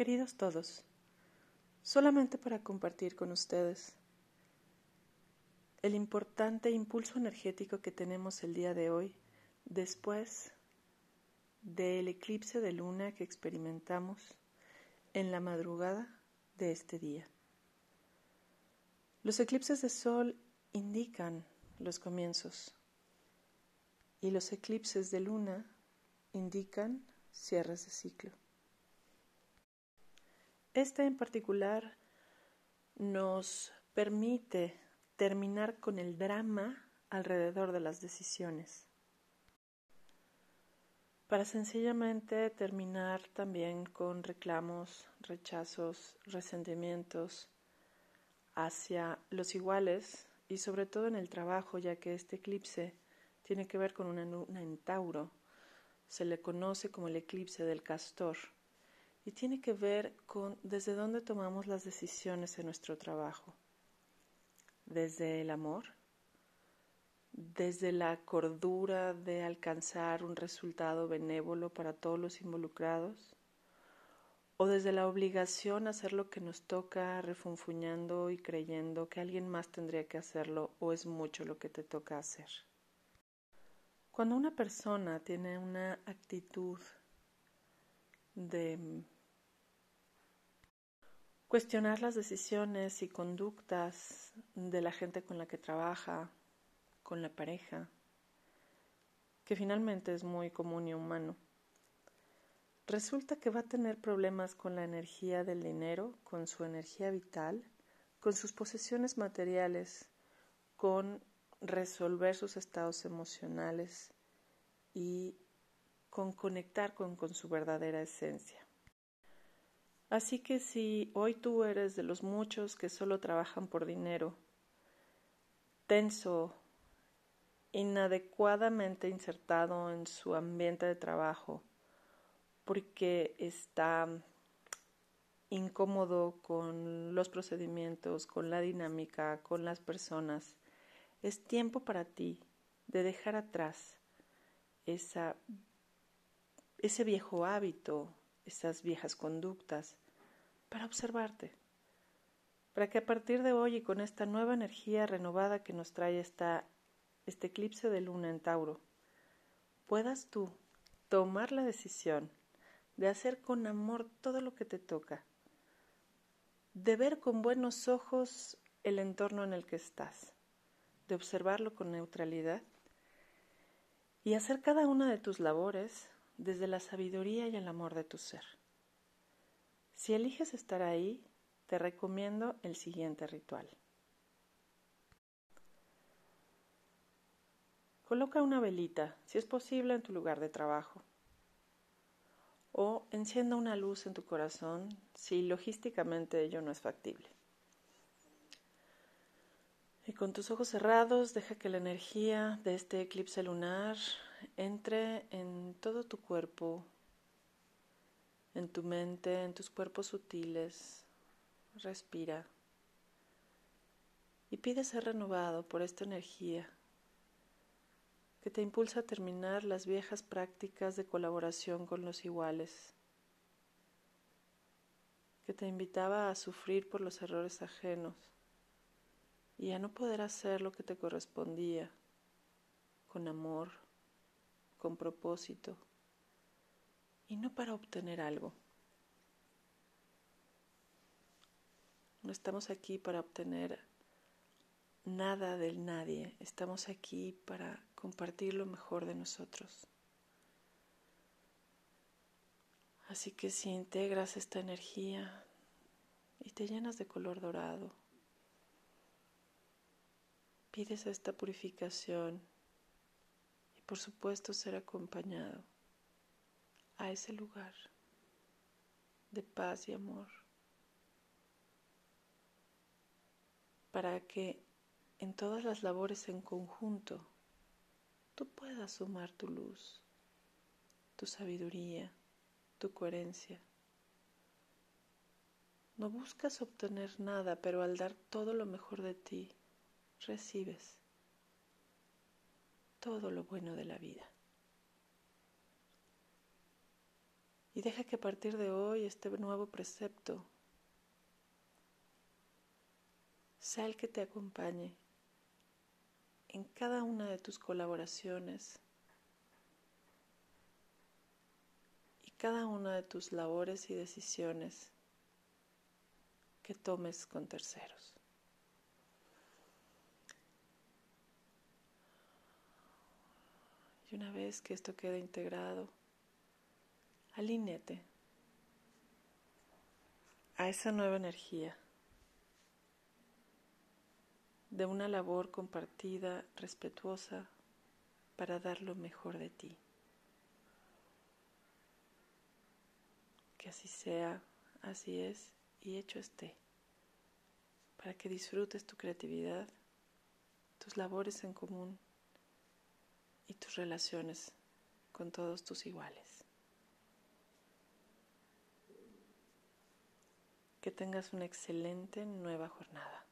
Queridos todos, solamente para compartir con ustedes el importante impulso energético que tenemos el día de hoy después del eclipse de luna que experimentamos en la madrugada de este día. Los eclipses de sol indican los comienzos y los eclipses de luna indican cierres de ciclo. Este en particular nos permite terminar con el drama alrededor de las decisiones, para sencillamente terminar también con reclamos, rechazos, resentimientos hacia los iguales y sobre todo en el trabajo, ya que este eclipse tiene que ver con una luna en Tauro, se le conoce como el eclipse del castor y tiene que ver con desde dónde tomamos las decisiones en nuestro trabajo. Desde el amor, desde la cordura de alcanzar un resultado benévolo para todos los involucrados, o desde la obligación a hacer lo que nos toca refunfuñando y creyendo que alguien más tendría que hacerlo o es mucho lo que te toca hacer. Cuando una persona tiene una actitud de cuestionar las decisiones y conductas de la gente con la que trabaja, con la pareja, que finalmente es muy común y humano. Resulta que va a tener problemas con la energía del dinero, con su energía vital, con sus posesiones materiales, con resolver sus estados emocionales y con conectar con, con su verdadera esencia. Así que si hoy tú eres de los muchos que solo trabajan por dinero, tenso, inadecuadamente insertado en su ambiente de trabajo, porque está incómodo con los procedimientos, con la dinámica, con las personas, es tiempo para ti de dejar atrás esa, ese viejo hábito, esas viejas conductas, para observarte, para que a partir de hoy y con esta nueva energía renovada que nos trae esta, este eclipse de luna en Tauro, puedas tú tomar la decisión de hacer con amor todo lo que te toca, de ver con buenos ojos el entorno en el que estás, de observarlo con neutralidad y hacer cada una de tus labores desde la sabiduría y el amor de tu ser. Si eliges estar ahí, te recomiendo el siguiente ritual. Coloca una velita, si es posible, en tu lugar de trabajo. O encienda una luz en tu corazón si logísticamente ello no es factible. Y con tus ojos cerrados, deja que la energía de este eclipse lunar entre en todo tu cuerpo, en tu mente, en tus cuerpos sutiles. Respira y pide ser renovado por esta energía que te impulsa a terminar las viejas prácticas de colaboración con los iguales, que te invitaba a sufrir por los errores ajenos y a no poder hacer lo que te correspondía con amor, con propósito y no para obtener algo. No estamos aquí para obtener nada del nadie, estamos aquí para compartir lo mejor de nosotros. Así que si integras esta energía y te llenas de color dorado, pides esta purificación por supuesto ser acompañado a ese lugar de paz y amor para que en todas las labores en conjunto tú puedas sumar tu luz, tu sabiduría, tu coherencia. No buscas obtener nada, pero al dar todo lo mejor de ti, recibes todo lo bueno de la vida. Y deja que a partir de hoy este nuevo precepto sea el que te acompañe en cada una de tus colaboraciones y cada una de tus labores y decisiones que tomes con terceros. Y una vez que esto quede integrado, alíñate a esa nueva energía de una labor compartida, respetuosa, para dar lo mejor de ti. Que así sea, así es y hecho esté, para que disfrutes tu creatividad, tus labores en común y tus relaciones con todos tus iguales. Que tengas una excelente nueva jornada.